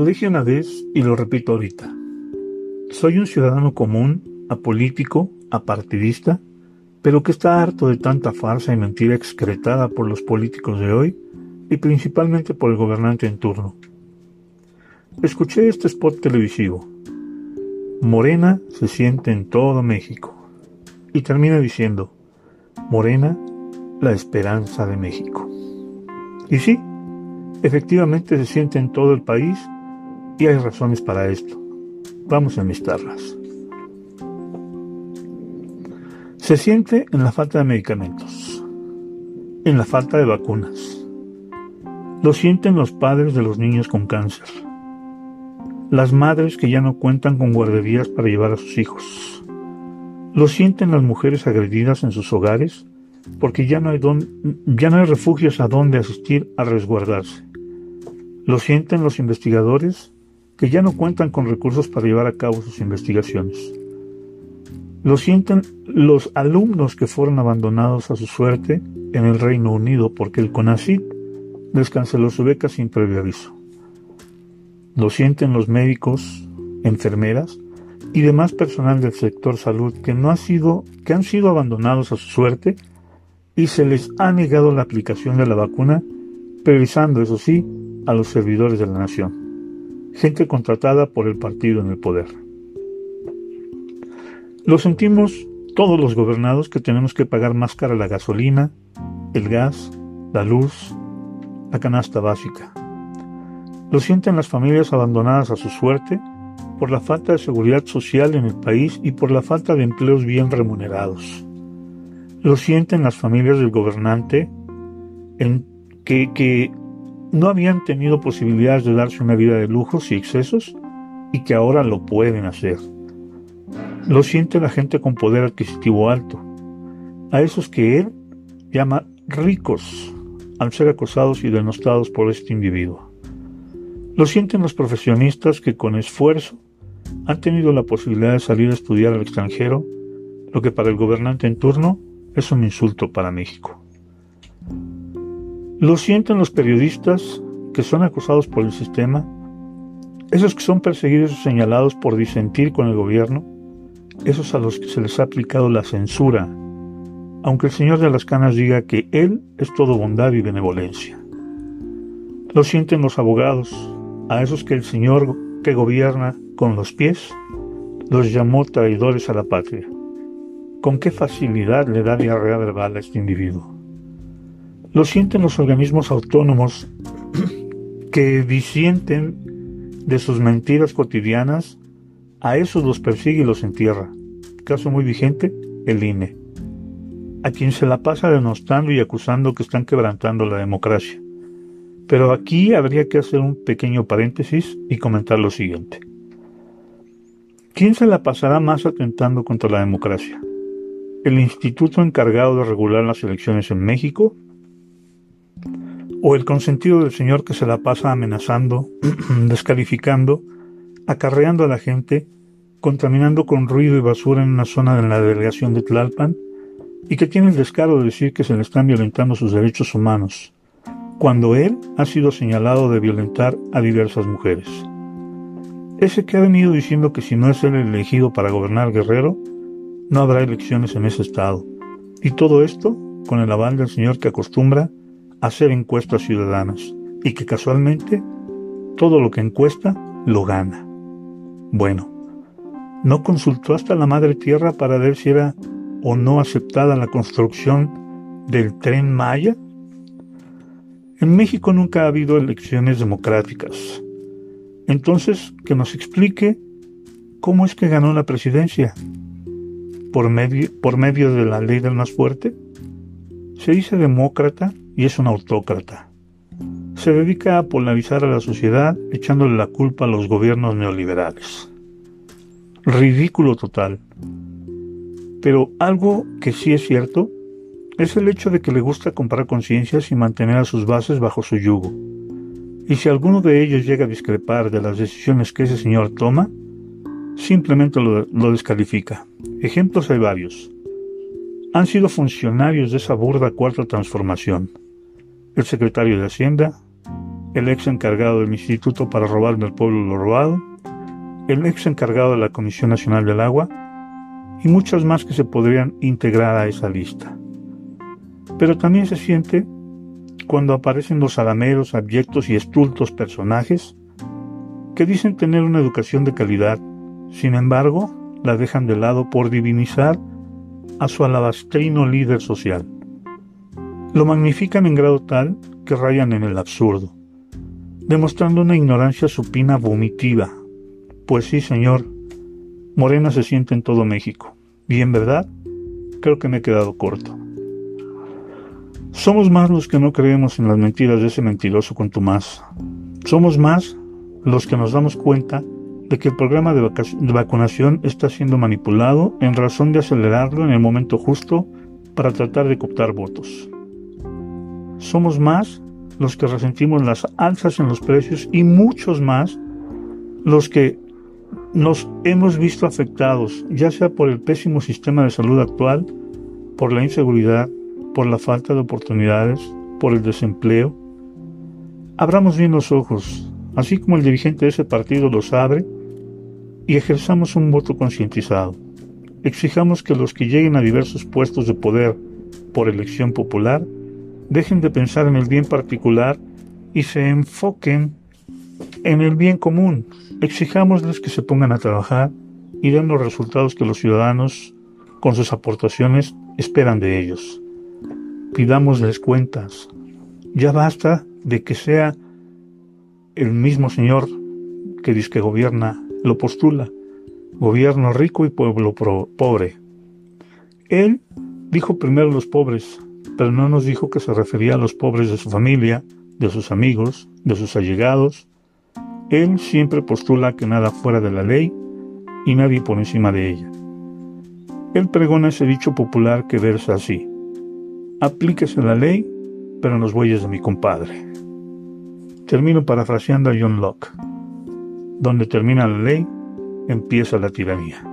Lo dije una vez y lo repito ahorita. Soy un ciudadano común, apolítico, apartidista, pero que está harto de tanta farsa y mentira excretada por los políticos de hoy y principalmente por el gobernante en turno. Escuché este spot televisivo. Morena se siente en todo México. Y termina diciendo, Morena, la esperanza de México. Y sí, efectivamente se siente en todo el país y hay razones para esto. Vamos a enlistarlas. Se siente en la falta de medicamentos, en la falta de vacunas. Lo sienten los padres de los niños con cáncer, las madres que ya no cuentan con guarderías para llevar a sus hijos. Lo sienten las mujeres agredidas en sus hogares porque ya no hay, ya no hay refugios a donde asistir a resguardarse. Lo sienten los investigadores que ya no cuentan con recursos para llevar a cabo sus investigaciones. Lo sienten los alumnos que fueron abandonados a su suerte en el Reino Unido porque el CONACYT les canceló su beca sin previo aviso. Lo sienten los médicos, enfermeras y demás personal del sector salud que no ha sido que han sido abandonados a su suerte y se les ha negado la aplicación de la vacuna, priorizando eso sí a los servidores de la nación, gente contratada por el partido en el poder. Lo sentimos todos los gobernados que tenemos que pagar más cara la gasolina, el gas, la luz, la canasta básica. Lo sienten las familias abandonadas a su suerte por la falta de seguridad social en el país y por la falta de empleos bien remunerados. Lo sienten las familias del gobernante en que, que no habían tenido posibilidades de darse una vida de lujos y excesos y que ahora lo pueden hacer. Lo siente la gente con poder adquisitivo alto, a esos que él llama ricos al ser acosados y denostados por este individuo. Lo sienten los profesionistas que con esfuerzo han tenido la posibilidad de salir a estudiar al extranjero, lo que para el gobernante en turno es un insulto para México. Lo sienten los periodistas que son acosados por el sistema, esos que son perseguidos o señalados por disentir con el gobierno, esos a los que se les ha aplicado la censura, aunque el Señor de las Canas diga que Él es todo bondad y benevolencia. Lo sienten los abogados, a esos que el Señor que gobierna con los pies, los llamó traidores a la patria. ¿Con qué facilidad le da diarrea verbal a este individuo? Lo sienten los organismos autónomos que disienten de sus mentiras cotidianas a esos los persigue y los entierra. Caso muy vigente, el INE. A quien se la pasa denostando y acusando que están quebrantando la democracia. Pero aquí habría que hacer un pequeño paréntesis y comentar lo siguiente. ¿Quién se la pasará más atentando contra la democracia? ¿El instituto encargado de regular las elecciones en México? ¿O el consentido del señor que se la pasa amenazando, descalificando acarreando a la gente, contaminando con ruido y basura en una zona de la delegación de Tlalpan, y que tiene el descaro de decir que se le están violentando sus derechos humanos, cuando él ha sido señalado de violentar a diversas mujeres. Ese que ha venido diciendo que si no es él elegido para gobernar Guerrero, no habrá elecciones en ese estado. Y todo esto con el aval del señor que acostumbra hacer encuestas ciudadanas y que casualmente todo lo que encuesta lo gana. Bueno, ¿no consultó hasta la Madre Tierra para ver si era o no aceptada la construcción del tren Maya? En México nunca ha habido elecciones democráticas. Entonces, que nos explique cómo es que ganó la presidencia. ¿Por medio, por medio de la ley del más fuerte? Se dice demócrata y es un autócrata. Se dedica a polarizar a la sociedad echándole la culpa a los gobiernos neoliberales. Ridículo total. Pero algo que sí es cierto es el hecho de que le gusta comprar conciencias y mantener a sus bases bajo su yugo. Y si alguno de ellos llega a discrepar de las decisiones que ese señor toma, simplemente lo, lo descalifica. Ejemplos hay varios. Han sido funcionarios de esa burda cuarta transformación. El secretario de Hacienda, el ex encargado del Instituto para robarme al pueblo lo robado, el ex encargado de la Comisión Nacional del Agua y muchos más que se podrían integrar a esa lista. Pero también se siente cuando aparecen los alameros, abyectos y estultos personajes que dicen tener una educación de calidad, sin embargo, la dejan de lado por divinizar a su alabastrino líder social. Lo magnifican en grado tal que rayan en el absurdo, demostrando una ignorancia supina vomitiva. Pues sí, señor, Morena se siente en todo México. Bien, ¿verdad? Creo que me he quedado corto. Somos más los que no creemos en las mentiras de ese mentiroso contumaz. Somos más los que nos damos cuenta de que el programa de, vacunación está siendo manipulado en razón de acelerarlo en el momento justo para tratar de cooptar votos. Somos más los que resentimos las alzas en los precios y muchos más los que nos hemos visto afectados, ya sea por el pésimo sistema de salud actual, por la inseguridad, por la falta de oportunidades, por el desempleo. Abramos bien los ojos, así como el dirigente de ese partido los abre, y ejerzamos un voto concientizado. Exijamos que los que lleguen a diversos puestos de poder por elección popular dejen de pensar en el bien particular y se enfoquen en el bien común. Exijámosles que se pongan a trabajar y den los resultados que los ciudadanos, con sus aportaciones, esperan de ellos. Pidámosles cuentas. Ya basta de que sea el mismo Señor que dice que gobierna lo postula, gobierno rico y pueblo pobre. Él dijo primero los pobres, pero no nos dijo que se refería a los pobres de su familia, de sus amigos, de sus allegados. Él siempre postula que nada fuera de la ley y nadie por encima de ella. Él pregona ese dicho popular que versa así. Aplíquese la ley, pero en los bueyes de mi compadre. Termino parafraseando a John Locke. Donde termina la ley, empieza la tiranía.